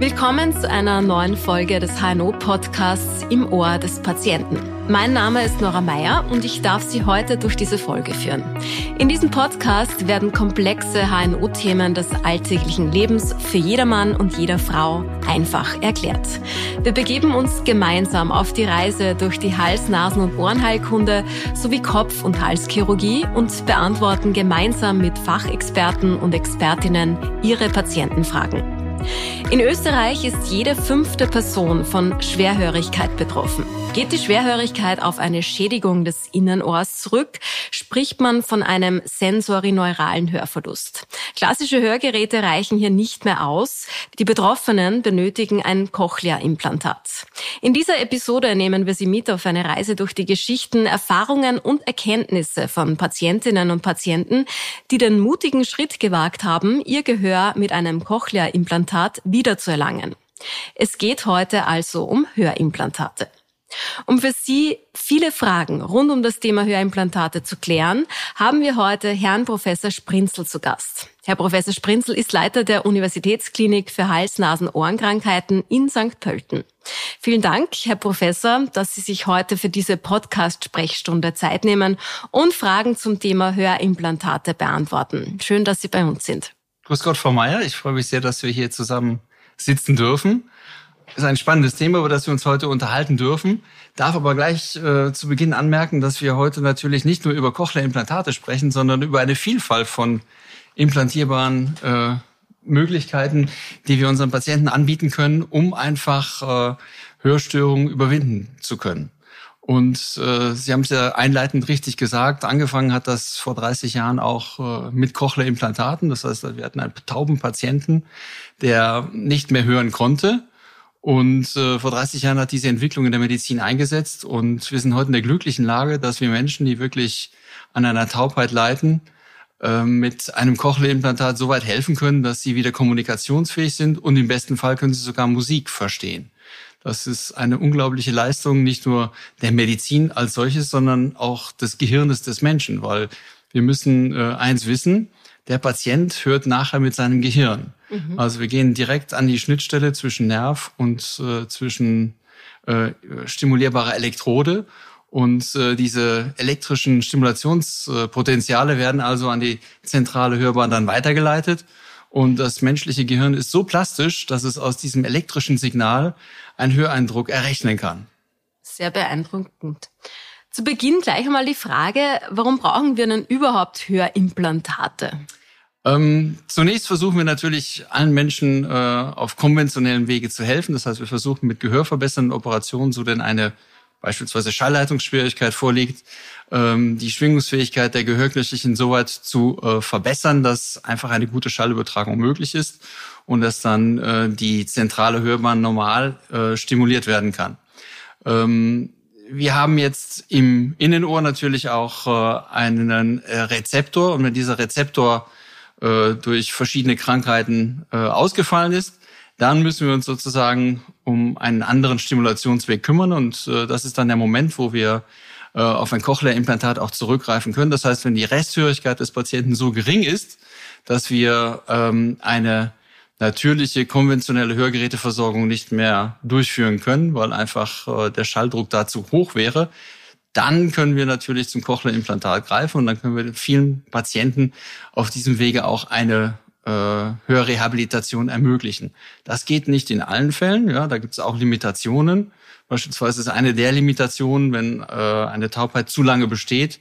Willkommen zu einer neuen Folge des HNO-Podcasts im Ohr des Patienten. Mein Name ist Nora Meyer und ich darf Sie heute durch diese Folge führen. In diesem Podcast werden komplexe HNO-Themen des alltäglichen Lebens für jedermann und jeder Frau einfach erklärt. Wir begeben uns gemeinsam auf die Reise durch die Hals-, Nasen- und Ohrenheilkunde sowie Kopf- und Halschirurgie und beantworten gemeinsam mit Fachexperten und Expertinnen Ihre Patientenfragen. In Österreich ist jede fünfte Person von Schwerhörigkeit betroffen. Geht die Schwerhörigkeit auf eine Schädigung des Innenohrs zurück, spricht man von einem sensorineuralen Hörverlust. Klassische Hörgeräte reichen hier nicht mehr aus. Die Betroffenen benötigen ein Cochlea-Implantat. In dieser Episode nehmen wir Sie mit auf eine Reise durch die Geschichten, Erfahrungen und Erkenntnisse von Patientinnen und Patienten, die den mutigen Schritt gewagt haben, ihr Gehör mit einem Cochlea-Implantat wiederzuerlangen. Es geht heute also um Hörimplantate. Um für Sie viele Fragen rund um das Thema Hörimplantate zu klären, haben wir heute Herrn Professor Sprinzel zu Gast. Herr Professor Sprinzel ist Leiter der Universitätsklinik für Hals-, Nasen-, Ohrenkrankheiten in St. Pölten. Vielen Dank, Herr Professor, dass Sie sich heute für diese Podcast-Sprechstunde Zeit nehmen und Fragen zum Thema Hörimplantate beantworten. Schön, dass Sie bei uns sind. Grüß Gott, Frau Meier. Ich freue mich sehr, dass wir hier zusammen sitzen dürfen ist ein spannendes Thema, über das wir uns heute unterhalten dürfen. Darf aber gleich äh, zu Beginn anmerken, dass wir heute natürlich nicht nur über Cochlea-Implantate sprechen, sondern über eine Vielfalt von implantierbaren äh, Möglichkeiten, die wir unseren Patienten anbieten können, um einfach äh, Hörstörungen überwinden zu können. Und äh, Sie haben es ja einleitend richtig gesagt, angefangen hat das vor 30 Jahren auch äh, mit Cochlea-Implantaten. Das heißt, wir hatten einen tauben Patienten, der nicht mehr hören konnte und äh, vor 30 Jahren hat diese Entwicklung in der Medizin eingesetzt und wir sind heute in der glücklichen Lage, dass wir Menschen, die wirklich an einer Taubheit leiden, äh, mit einem Cochlea-Implantat so weit helfen können, dass sie wieder kommunikationsfähig sind und im besten Fall können sie sogar Musik verstehen. Das ist eine unglaubliche Leistung, nicht nur der Medizin als solches, sondern auch des Gehirnes des Menschen, weil wir müssen äh, eins wissen, der Patient hört nachher mit seinem Gehirn. Mhm. Also wir gehen direkt an die Schnittstelle zwischen Nerv und äh, zwischen äh, stimulierbarer Elektrode. Und äh, diese elektrischen Stimulationspotenziale werden also an die zentrale Hörbahn dann weitergeleitet. Und das menschliche Gehirn ist so plastisch, dass es aus diesem elektrischen Signal einen Höreindruck errechnen kann. Sehr beeindruckend. Zu Beginn gleich einmal die Frage, warum brauchen wir denn überhaupt Hörimplantate? Ähm, zunächst versuchen wir natürlich allen Menschen äh, auf konventionellen Wege zu helfen. Das heißt, wir versuchen mit gehörverbessernden Operationen, so denn eine beispielsweise Schallleitungsschwierigkeit vorliegt, ähm, die Schwingungsfähigkeit der Gehörknöchelchen so weit zu äh, verbessern, dass einfach eine gute Schallübertragung möglich ist und dass dann äh, die zentrale Hörbahn normal äh, stimuliert werden kann. Ähm, wir haben jetzt im Innenohr natürlich auch einen Rezeptor und wenn dieser Rezeptor durch verschiedene Krankheiten ausgefallen ist, dann müssen wir uns sozusagen um einen anderen Stimulationsweg kümmern und äh, das ist dann der Moment, wo wir äh, auf ein Cochlea-Implantat auch zurückgreifen können. Das heißt, wenn die Resthörigkeit des Patienten so gering ist, dass wir ähm, eine natürliche konventionelle Hörgeräteversorgung nicht mehr durchführen können, weil einfach äh, der Schalldruck dazu hoch wäre, dann können wir natürlich zum Cochlea-Implantat greifen und dann können wir vielen Patienten auf diesem Wege auch eine äh, Hörrehabilitation ermöglichen. Das geht nicht in allen Fällen, ja, da gibt es auch Limitationen. Beispielsweise ist eine der Limitationen, wenn äh, eine Taubheit zu lange besteht,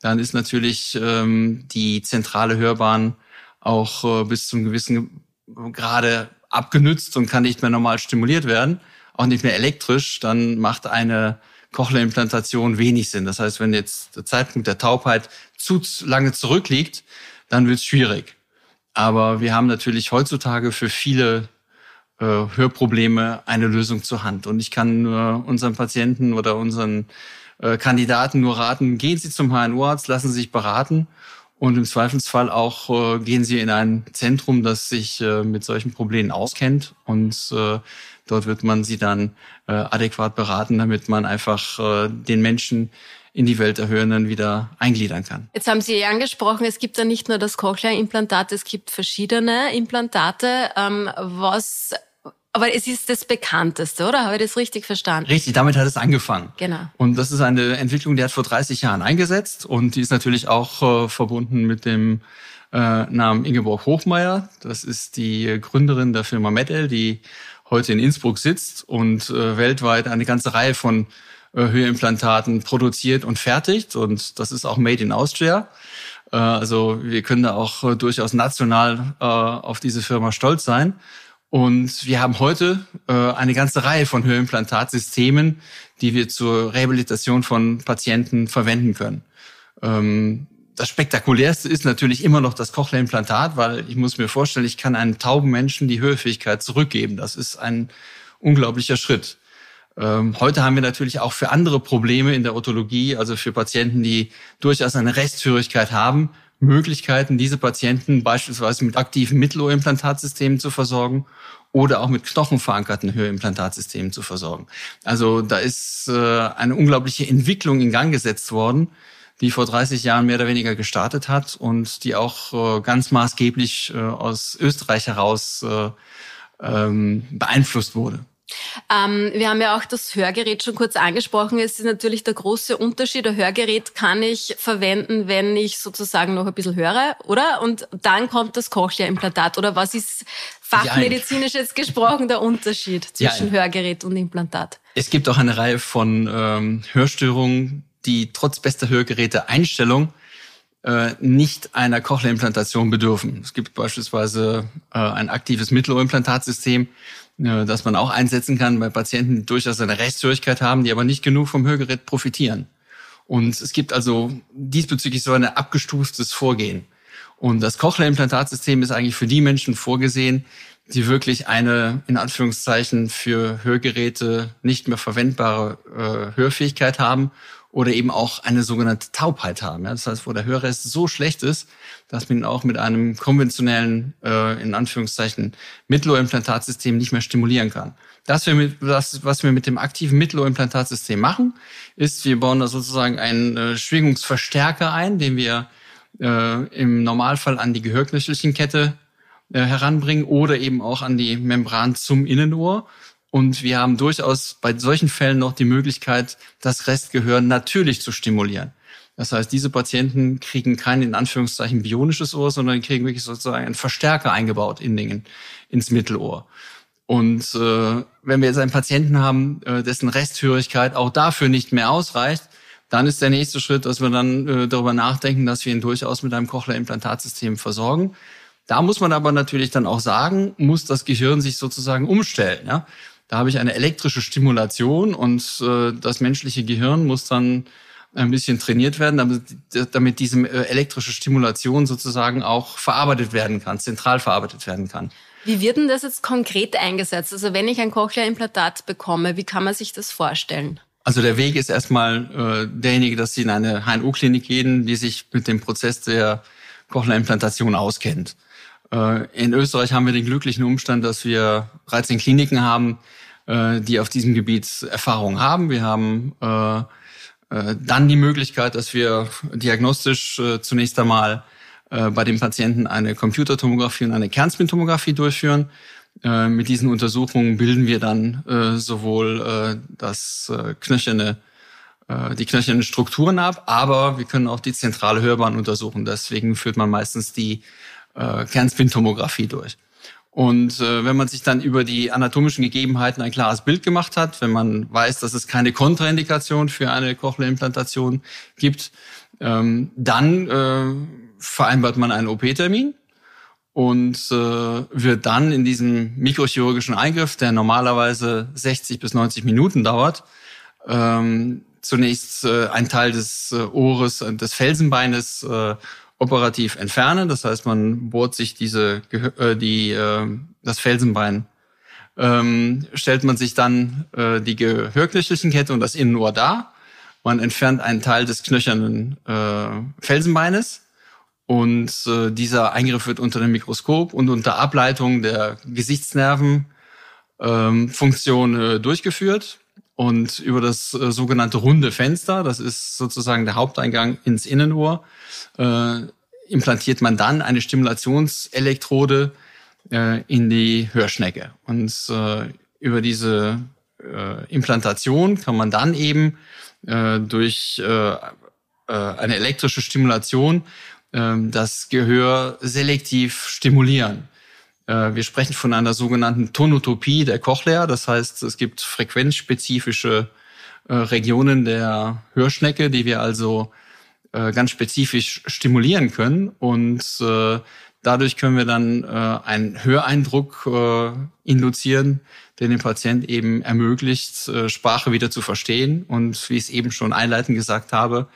dann ist natürlich ähm, die zentrale Hörbahn auch äh, bis zum gewissen Grade abgenützt und kann nicht mehr normal stimuliert werden, auch nicht mehr elektrisch. Dann macht eine Cochlea-Implantation wenig Sinn. Das heißt, wenn jetzt der Zeitpunkt der Taubheit zu lange zurückliegt, dann wird es schwierig. Aber wir haben natürlich heutzutage für viele äh, Hörprobleme eine Lösung zur Hand. Und ich kann nur unseren Patienten oder unseren äh, Kandidaten nur raten, gehen Sie zum HNO-Arzt, lassen Sie sich beraten und im Zweifelsfall auch äh, gehen Sie in ein Zentrum, das sich äh, mit solchen Problemen auskennt und äh, Dort wird man sie dann äh, adäquat beraten, damit man einfach äh, den Menschen in die Welt der Hörenden wieder eingliedern kann. Jetzt haben Sie ja angesprochen, es gibt ja nicht nur das Cochlea-Implantat, es gibt verschiedene Implantate. Ähm, was Aber es ist das bekannteste, oder? Habe ich das richtig verstanden? Richtig, damit hat es angefangen. Genau. Und das ist eine Entwicklung, die hat vor 30 Jahren eingesetzt und die ist natürlich auch äh, verbunden mit dem äh, Namen Ingeborg Hochmeier. Das ist die Gründerin der Firma Metal, die heute in Innsbruck sitzt und äh, weltweit eine ganze Reihe von äh, Höherimplantaten produziert und fertigt. Und das ist auch Made in Austria. Äh, also wir können da auch äh, durchaus national äh, auf diese Firma stolz sein. Und wir haben heute äh, eine ganze Reihe von Höherimplantatsystemen, die wir zur Rehabilitation von Patienten verwenden können. Ähm, das spektakulärste ist natürlich immer noch das Cochlea-Implantat, weil ich muss mir vorstellen, ich kann einem tauben Menschen die Hörfähigkeit zurückgeben. Das ist ein unglaublicher Schritt. Ähm, heute haben wir natürlich auch für andere Probleme in der Otologie, also für Patienten, die durchaus eine Resthörigkeit haben, Möglichkeiten, diese Patienten beispielsweise mit aktiven Mittelohrimplantatsystemen zu versorgen oder auch mit knochenverankerten Höherimplantatsystemen zu versorgen. Also da ist äh, eine unglaubliche Entwicklung in Gang gesetzt worden, die vor 30 Jahren mehr oder weniger gestartet hat und die auch äh, ganz maßgeblich äh, aus Österreich heraus ähm, beeinflusst wurde. Ähm, wir haben ja auch das Hörgerät schon kurz angesprochen. Es ist natürlich der große Unterschied. Ein Hörgerät kann ich verwenden, wenn ich sozusagen noch ein bisschen höre, oder? Und dann kommt das Cochlea-Implantat. Oder was ist fachmedizinisch jetzt gesprochen der Unterschied zwischen Hörgerät und Implantat? Es gibt auch eine Reihe von ähm, Hörstörungen, die trotz bester Hörgeräte-Einstellung äh, nicht einer Cochlea-Implantation bedürfen. Es gibt beispielsweise äh, ein aktives Mittelohrimplantatsystem, das man auch einsetzen kann bei Patienten, die durchaus eine Rechtshörigkeit haben, die aber nicht genug vom Hörgerät profitieren. Und es gibt also diesbezüglich so ein abgestuftes Vorgehen. Und das Cochlea-Implantatsystem ist eigentlich für die Menschen vorgesehen, die wirklich eine, in Anführungszeichen, für Hörgeräte nicht mehr verwendbare äh, Hörfähigkeit haben oder eben auch eine sogenannte Taubheit haben. Ja? Das heißt, wo der Hörrest so schlecht ist, dass man ihn auch mit einem konventionellen, äh, in Anführungszeichen, Mittelohrimplantatsystem nicht mehr stimulieren kann. Das, wir mit, das, was wir mit dem aktiven Mittelohrimplantatsystem machen, ist, wir bauen da sozusagen einen äh, Schwingungsverstärker ein, den wir äh, im Normalfall an die Gehörknöchelchenkette äh, heranbringen oder eben auch an die Membran zum Innenohr und wir haben durchaus bei solchen Fällen noch die Möglichkeit, das Restgehör natürlich zu stimulieren. Das heißt, diese Patienten kriegen kein in Anführungszeichen bionisches Ohr, sondern kriegen wirklich sozusagen einen Verstärker eingebaut in den, ins Mittelohr. Und äh, wenn wir jetzt einen Patienten haben, äh, dessen Resthörigkeit auch dafür nicht mehr ausreicht, dann ist der nächste Schritt, dass wir dann äh, darüber nachdenken, dass wir ihn durchaus mit einem Cochlea-Implantatsystem versorgen. Da muss man aber natürlich dann auch sagen, muss das Gehirn sich sozusagen umstellen. Ja? Da habe ich eine elektrische Stimulation und äh, das menschliche Gehirn muss dann ein bisschen trainiert werden, damit, damit diese äh, elektrische Stimulation sozusagen auch verarbeitet werden kann, zentral verarbeitet werden kann. Wie wird denn das jetzt konkret eingesetzt? Also wenn ich ein Cochlea-Implantat bekomme, wie kann man sich das vorstellen? Also der Weg ist erstmal äh, derjenige, dass Sie in eine HNO-Klinik gehen, die sich mit dem Prozess der Cochlea-Implantation auskennt. Äh, in Österreich haben wir den glücklichen Umstand, dass wir 13 Kliniken haben, äh, die auf diesem Gebiet Erfahrung haben. Wir haben äh, dann die Möglichkeit, dass wir diagnostisch zunächst einmal bei den Patienten eine Computertomographie und eine Kernspintomographie durchführen. Mit diesen Untersuchungen bilden wir dann sowohl das knöcherne die knöchernen Strukturen ab, aber wir können auch die zentrale Hörbahn untersuchen. Deswegen führt man meistens die äh, Kernspintomographie durch. Und äh, wenn man sich dann über die anatomischen Gegebenheiten ein klares Bild gemacht hat, wenn man weiß, dass es keine Kontraindikation für eine Cochlea-Implantation gibt, ähm, dann äh, vereinbart man einen OP-Termin und äh, wird dann in diesem mikrochirurgischen Eingriff, der normalerweise 60 bis 90 Minuten dauert, ähm, zunächst äh, ein Teil des äh, Ohres und des Felsenbeines äh, operativ entfernen. Das heißt, man bohrt sich diese äh, die äh, das Felsenbein ähm, stellt man sich dann äh, die Gehörknöchelchenkette und das Innenohr dar. Man entfernt einen Teil des knöchernen äh, Felsenbeines und äh, dieser Eingriff wird unter dem Mikroskop und unter Ableitung der Gesichtsnervenfunktion ähm, Funktion, äh, durchgeführt und über das äh, sogenannte runde Fenster, das ist sozusagen der Haupteingang ins Innenohr, äh, implantiert man dann eine Stimulationselektrode, äh, in die Hörschnecke. Und äh, über diese äh, Implantation kann man dann eben äh, durch eine elektrische Stimulation das Gehör selektiv stimulieren. Äh, wir sprechen von einer sogenannten Tonotopie der Cochlea. Das heißt, es gibt frequenzspezifische äh, Regionen der Hörschnecke, die wir also äh, ganz spezifisch stimulieren können. Und dadurch können wir dann einen Höreindruck induzieren, der dem Patient eben ermöglicht, Sprache wieder zu verstehen und, wie ich es eben schon einleitend gesagt habe,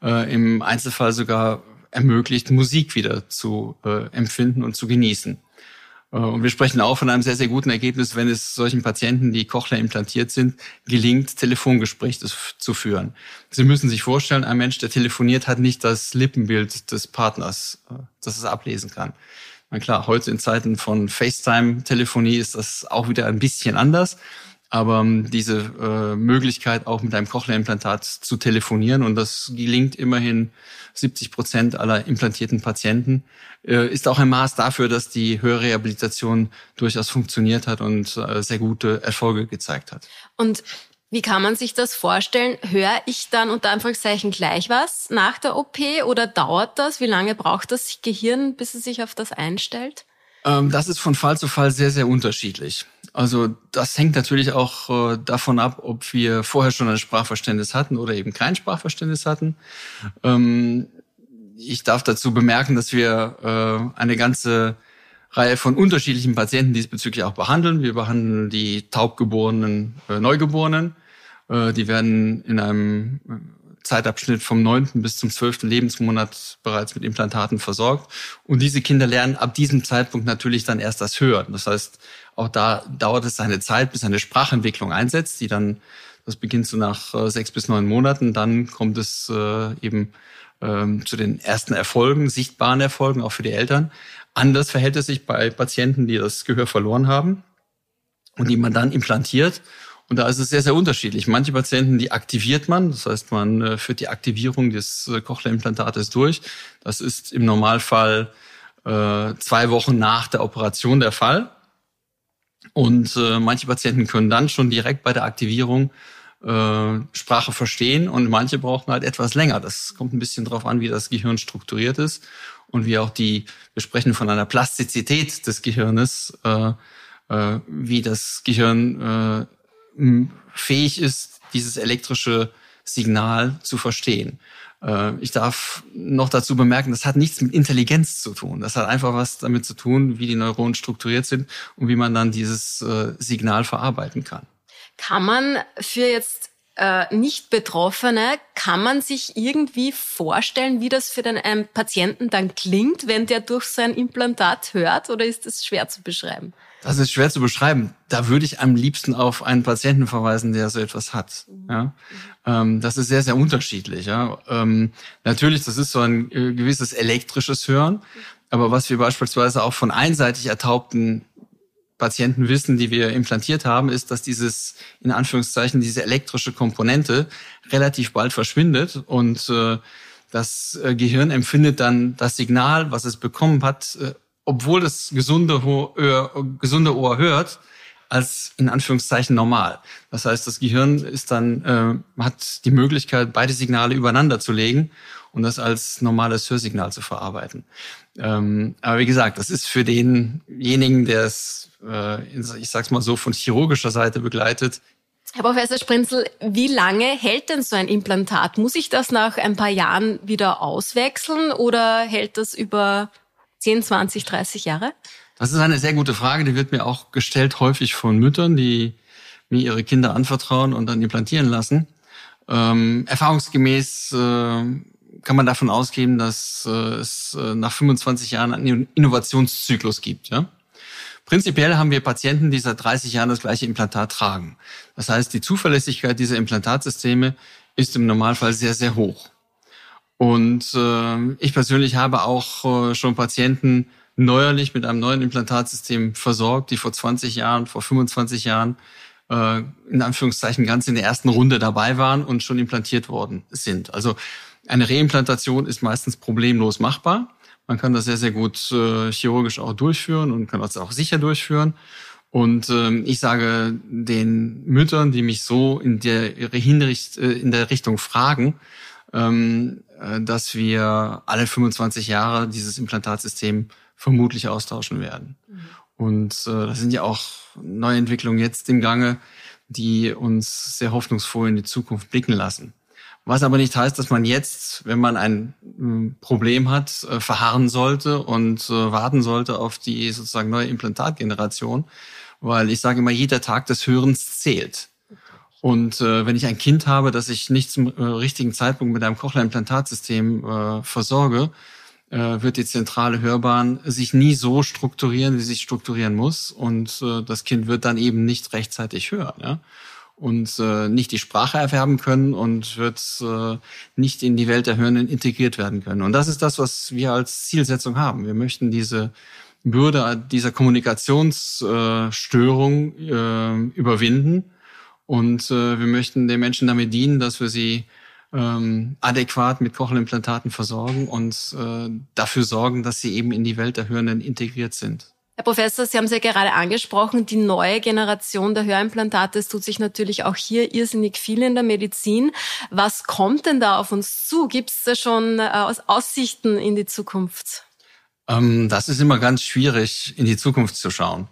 im Einzelfall sogar ermöglicht, Musik wieder zu empfinden und zu genießen. Äh, und wir sprechen auch von einem sehr, sehr guten Ergebnis, wenn es solchen Patienten, die Cochlea implantiert sind, gelingt, Telefongespräche zu führen. Sie müssen sich vorstellen, ein Mensch, der telefoniert, hat nicht das Lippenbild des Partners, äh, das es ablesen kann. Na klar, heute in Zeiten von FaceTime-Telefonie ist das auch wieder ein bisschen anders. Aber ähm, diese äh, Möglichkeit, auch mit einem Cochlea-Implantat zu telefonieren, und das gelingt immerhin 70 Prozent aller implantierten Patienten, äh, ist auch ein Maß dafür, dass die Hörrehabilitation durchaus funktioniert hat und äh, sehr gute Erfolge gezeigt hat. Und wie kann man sich das vorstellen? Höre ich dann unter Anführungszeichen gleich was nach der OP oder dauert das? Wie lange braucht das Gehirn, bis es sich auf das einstellt? Ähm, das ist von Fall zu Fall sehr, sehr unterschiedlich. Also das hängt natürlich auch äh, davon ab, ob wir vorher schon ein Sprachverständnis hatten oder eben kein Sprachverständnis hatten. Ähm, ich darf dazu bemerken, dass wir äh, eine ganze Reihe von unterschiedlichen Patienten diesbezüglich auch behandeln. Wir behandeln die taubgeborenen äh, Neugeborenen. die werden in einem Zeitabschnitt vom neunten bis zum zwölften Lebensmonat bereits mit Implantaten versorgt. Und diese Kinder lernen ab diesem Zeitpunkt natürlich dann erst das Hören. Das heißt, auch da dauert es seine Zeit, bis eine Sprachentwicklung einsetzt, die dann, das beginnt so nach äh, sechs bis neun Monaten, dann kommt es äh, eben ähm, zu den ersten Erfolgen, sichtbaren Erfolgen, auch für die Eltern. Anders verhält es sich bei Patienten, die das Gehör verloren haben und die man dann implantiert und da ist es sehr, sehr unterschiedlich. Manche Patienten, die aktiviert man, das heißt, man äh, führt die Aktivierung des äh, Cochlea-Implantates durch. Das ist im Normalfall äh, zwei Wochen nach der Operation der Fall. Und äh, manche Patienten können dann schon direkt bei der Aktivierung äh, Sprache verstehen und manche brauchen halt etwas länger. Das kommt ein bisschen drauf an, wie das Gehirn strukturiert ist und wie auch die, wir sprechen von einer Plastizität des Gehirnes, äh, äh, wie das Gehirn äh, fähig ist, dieses elektrische Signal zu verstehen. Äh, ich darf noch dazu bemerken, das hat nichts mit Intelligenz zu tun. Das hat einfach was damit zu tun, wie die Neuronen strukturiert sind und wie man dann dieses äh, Signal verarbeiten kann. Kann man für jetzt äh, Nicht-Betroffene, kann man sich irgendwie vorstellen, wie das für den einen Patienten dann klingt, wenn der durch sein Implantat hört, oder ist das schwer zu beschreiben? Das ist schwer zu beschreiben. Da würde ich am liebsten auf einen Patienten verweisen, der so etwas hat. Mhm. Ja? Ähm, das ist sehr, sehr unterschiedlich. Ja? Ähm, natürlich, das ist so ein äh, gewisses elektrisches Hören. Aber was wir beispielsweise auch von einseitig ertaubten Patienten wissen, die wir implantiert haben, ist, dass dieses, in Anführungszeichen, diese elektrische Komponente relativ bald verschwindet und äh, das äh, Gehirn empfindet dann das Signal, was es bekommen hat, äh, obwohl das gesunde, Ohr, gesunde Ohr hört, als in Anführungszeichen normal. Das heißt, das Gehirn ist dann äh, hat die Möglichkeit, beide Signale übereinander zu legen und das als normales Hörsignal zu verarbeiten. Ähm, aber wie gesagt, das ist für denjenigen, der es, äh, ich sag's mal so, von chirurgischer Seite begleitet, Herr Professor Sprinzel, wie lange hält denn so ein Implantat? Muss ich das nach ein paar Jahren wieder auswechseln oder hält das über 10, 20, 30 Jahre? Das ist eine sehr gute Frage. Die wird mir auch gestellt häufig von Müttern, die mir ihre Kinder anvertrauen und dann implantieren lassen. Ähm, erfahrungsgemäß äh, kann man davon ausgehen, dass äh, es äh, nach 25 Jahren einen Innovationszyklus gibt. Ja? Prinzipiell haben wir Patienten, die seit 30 Jahren das gleiche Implantat tragen. Das heißt, die Zuverlässigkeit dieser Implantatsysteme ist im Normalfall sehr, sehr hoch. Und äh, ich persönlich habe auch äh, schon Patienten neuerlich mit einem neuen Implantatsystem versorgt, die vor 20 Jahren, vor 25 Jahren äh, in Anführungszeichen ganz in der ersten Runde dabei waren und schon implantiert worden sind. Also eine Reimplantation ist meistens problemlos machbar. Man kann das sehr, sehr gut äh, chirurgisch auch durchführen und kann das auch sicher durchführen. Und ähm, ich sage den Müttern, die mich so in der, äh, in der Richtung fragen, ähm, äh, dass wir alle 25 Jahre dieses Implantatsystem vermutlich austauschen werden. Mhm. Und äh, da sind ja auch neue Entwicklungen jetzt im Gange, die uns sehr hoffnungsvoll in die Zukunft blicken lassen. Was aber nicht heißt, dass man jetzt, wenn man ein hm, Problem hat, äh, verharren sollte und äh, warten sollte auf die sozusagen neue Implantatgeneration, weil ich sage immer, jeder Tag des Hörens zählt. Und äh, wenn ich ein Kind habe, das ich nicht zum äh, richtigen Zeitpunkt mit einem Cochlea-Implantatsystem äh, versorge, äh, wird die zentrale Hörbahn sich nie so strukturieren, wie sie sich strukturieren muss. Und äh, das Kind wird dann eben nicht rechtzeitig hören. Ja? und äh, nicht die Sprache erwerben können und wird äh, nicht in die Welt der Hörenden integriert werden können. Und das ist das, was wir als Zielsetzung haben. Wir möchten diese Bürde dieser Kommunikationsstörung äh, überwinden und äh, wir möchten den Menschen damit dienen, dass wir sie ähm, adäquat mit Cochlearimplantaten versorgen und äh, dafür sorgen, dass sie eben in die Welt der Hörenden integriert sind. Herr Professor, Sie haben es ja gerade angesprochen, die neue Generation der Hörimplantate, es tut sich natürlich auch hier irrsinnig viel in der Medizin. Was kommt denn da auf uns zu? Gibt es da schon äh, Aussichten in die Zukunft? Ähm, das ist immer ganz schwierig, in die Zukunft zu schauen.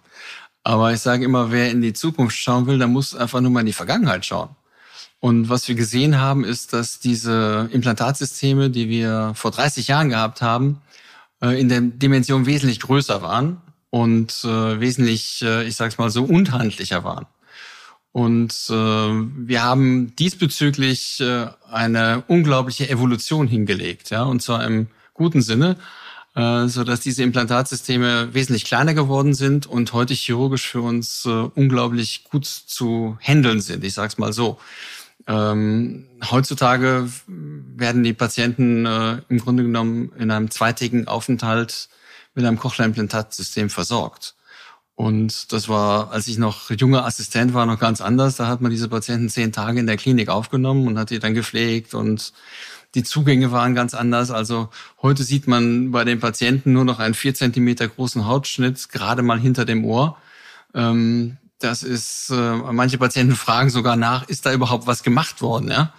Aber ich sage immer, wer in die Zukunft schauen will, der muss einfach nur mal in die Vergangenheit schauen. Und was wir gesehen haben, ist, dass diese Implantatsysteme, die wir vor 30 Jahren gehabt haben, äh, in der Dimension wesentlich größer waren und äh, wesentlich, äh, ich sag's mal so, unhandlicher waren. Und wir haben diesbezüglich eine unglaubliche Evolution hingelegt, ja, und zwar im guten Sinne, so dass diese Implantatsysteme wesentlich kleiner geworden sind und heute chirurgisch für uns äh, unglaublich gut zu handeln sind. Ich sag's mal so. Ähm, heutzutage werden die Patienten äh, im Grunde genommen in einem zweitägigen Aufenthalt mit einem Cochlea-Implantatsystem versorgt. Und das war, als ich noch junger Assistent war, noch ganz anders. Da hat man diese Patienten zehn Tage in der Klinik aufgenommen und hat die dann gepflegt und die Zugänge waren ganz anders. Also heute sieht man bei den Patienten nur noch einen vier Zentimeter großen Hautschnitt, gerade mal hinter dem Ohr. Ähm, das ist, äh, manche Patienten fragen sogar nach, ist da überhaupt was gemacht worden? Ja?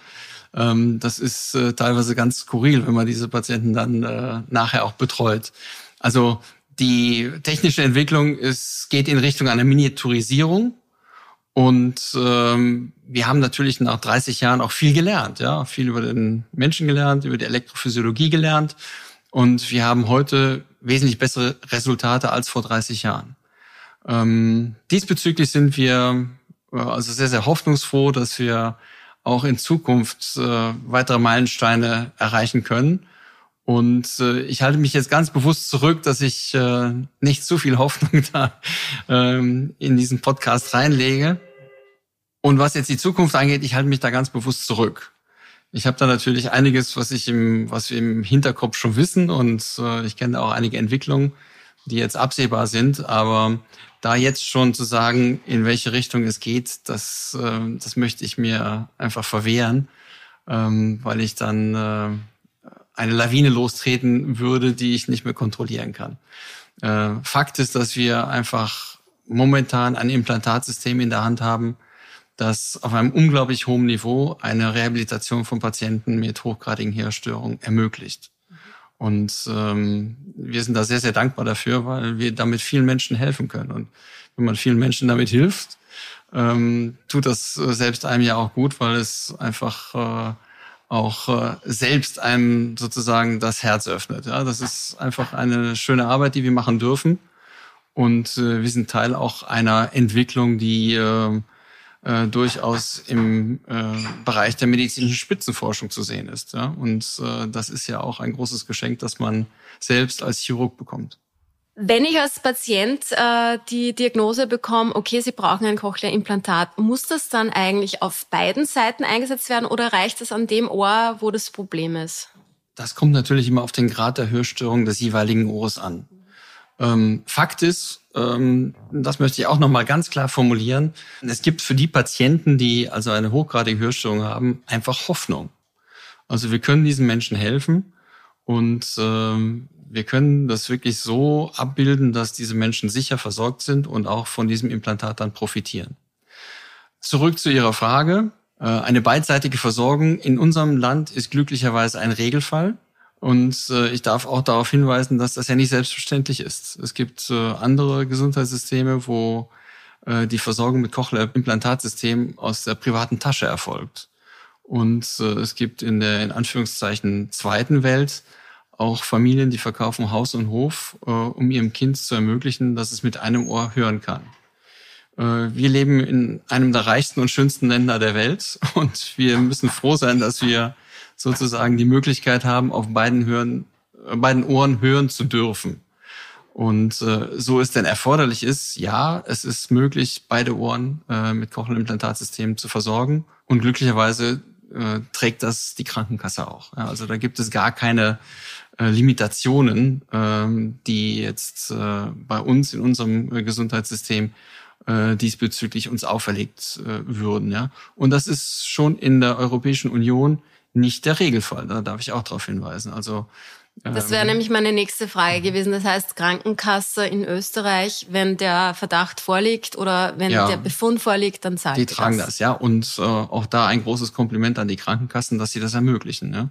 Ähm, das ist äh, teilweise ganz skurril, wenn man diese Patienten dann äh, nachher auch betreut. Also die technische Entwicklung ist, geht in Richtung einer Miniaturisierung. Und ähm, wir haben natürlich nach 30 Jahren auch viel gelernt, ja, viel über den Menschen gelernt, über die Elektrophysiologie gelernt. Und wir haben heute wesentlich bessere Resultate als vor 30 Jahren. Ähm, diesbezüglich sind wir äh, also sehr, sehr hoffnungsfroh, dass wir auch in Zukunft äh, weitere Meilensteine erreichen können. Und äh, ich halte mich jetzt ganz bewusst zurück, dass ich äh, nicht zu viel Hoffnung da ähm, in diesen Podcast reinlege. Und was jetzt die Zukunft angeht, ich halte mich da ganz bewusst zurück. Ich habe da natürlich einiges, was ich im, was wir im Hinterkopf schon wissen und äh, ich kenne auch einige Entwicklungen, die jetzt absehbar sind. Aber da jetzt schon zu sagen, in welche Richtung es geht, das, äh, das möchte ich mir einfach verwehren, ähm, weil ich dann äh, eine Lawine lostreten würde, die ich nicht mehr kontrollieren kann. Äh, Fakt ist, dass wir einfach momentan ein Implantatsystem in der Hand haben, das auf einem unglaublich hohen Niveau eine Rehabilitation von Patienten mit hochgradigen Hirnstörungen ermöglicht. Und ähm, wir sind da sehr, sehr dankbar dafür, weil wir damit vielen Menschen helfen können. Und wenn man vielen Menschen damit hilft, ähm, tut das äh, selbst einem ja auch gut, weil es einfach äh, auch äh, selbst einem sozusagen das Herz öffnet. Ja, das ist einfach eine schöne Arbeit, die wir machen dürfen. Und äh, wir sind Teil auch einer Entwicklung, die äh, äh, durchaus im äh, Bereich der medizinischen Spitzenforschung zu sehen ist. Ja? Und äh, das ist ja auch ein großes Geschenk, das man selbst als Chirurg bekommt. Wenn ich als Patient äh, die Diagnose bekomme, okay, Sie brauchen ein Cochlea-Implantat, muss das dann eigentlich auf beiden Seiten eingesetzt werden oder reicht es an dem Ohr, wo das Problem ist? Das kommt natürlich immer auf den Grad der Hörstörung des jeweiligen Ohres an. Ähm, Fakt ist, ähm, das möchte ich auch nochmal ganz klar formulieren, es gibt für die Patienten, die also eine hochgradige Hörstörung haben, einfach Hoffnung. Also wir können diesen Menschen helfen und ähm, wir können das wirklich so abbilden, dass diese Menschen sicher versorgt sind und auch von diesem Implantat dann profitieren. Zurück zu Ihrer Frage. Äh, eine beidseitige Versorgung in unserem Land ist glücklicherweise ein Regelfall. Und äh, ich darf auch darauf hinweisen, dass das ja nicht selbstverständlich ist. Es gibt äh, andere Gesundheitssysteme, wo die Versorgung mit Cochlea-Implantatsystem aus der privaten Tasche erfolgt. Und es gibt in der in Anführungszeichen zweiten Welt auch Familien, die verkaufen Haus und Hof, um ihrem Kind zu ermöglichen, dass es mit einem Ohr hören kann. Äh, wir leben in einem der reichsten und schönsten Länder der Welt und wir müssen froh sein, dass wir sozusagen die Möglichkeit haben, auf beiden, hören, beiden Ohren hören zu dürfen. Und äh, so es denn erforderlich ist, ja, es ist möglich, beide Ohren äh, mit Cochlea-Implantatsystemen zu versorgen. Und glücklicherweise äh, trägt das die Krankenkasse auch. Ja, also da gibt es gar keine äh, Limitationen, ähm, die jetzt äh, bei uns in unserem äh, Gesundheitssystem äh, diesbezüglich uns auferlegt äh, würden. Ja? Und das ist schon in der Europäischen Union nicht der Regelfall. Da darf ich auch darauf hinweisen. Also das wäre ähm, nämlich meine nächste Frage gewesen. Das heißt, Krankenkasse in Österreich, wenn der Verdacht vorliegt oder wenn ja, der Befund vorliegt, dann zahlt die das. Die tragen das, ja. Und äh, auch da ein großes Kompliment an die Krankenkassen, dass sie das ermöglichen. Ja?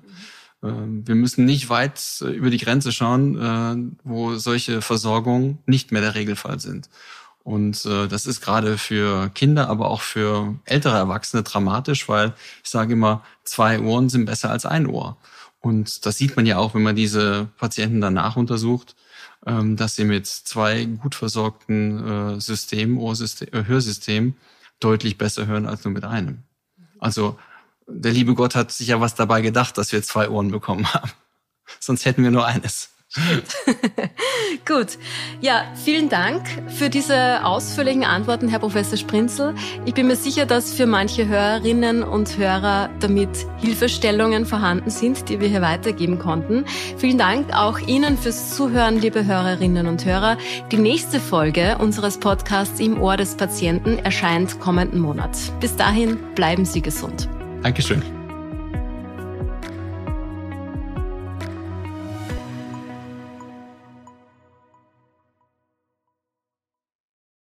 Mhm. wir müssen nicht weit äh, über die Grenze schauen, äh, wo solche Versorgungen nicht mehr der Regelfall sind. Und äh, das ist gerade für Kinder, aber auch für ältere Erwachsene dramatisch, weil ich sage immer, zwei Ohren sind besser als ein Ohr. Und das sieht man ja auch, wenn man diese Patienten danach untersucht, ähm, dass sie mit zwei gut versorgten äh, Systemen, Ohrsystem, äh, Hörsystemen deutlich besser hören als nur mit einem. Also der liebe Gott hat sich ja was dabei gedacht, dass wir zwei Ohren bekommen haben. Sonst hätten wir nur eines. Gut. Ja, vielen Dank für diese ausführlichen Antworten, Herr Professor Sprinzel. Ich bin mir sicher, dass für manche Hörerinnen und Hörer damit Hilfestellungen vorhanden sind, die wir hier weitergeben konnten. Vielen Dank auch Ihnen fürs Zuhören, liebe Hörerinnen und Hörer. Die nächste Folge unseres Podcasts im Ohr des Patienten erscheint kommenden Monat. Bis dahin bleiben Sie gesund. Dankeschön.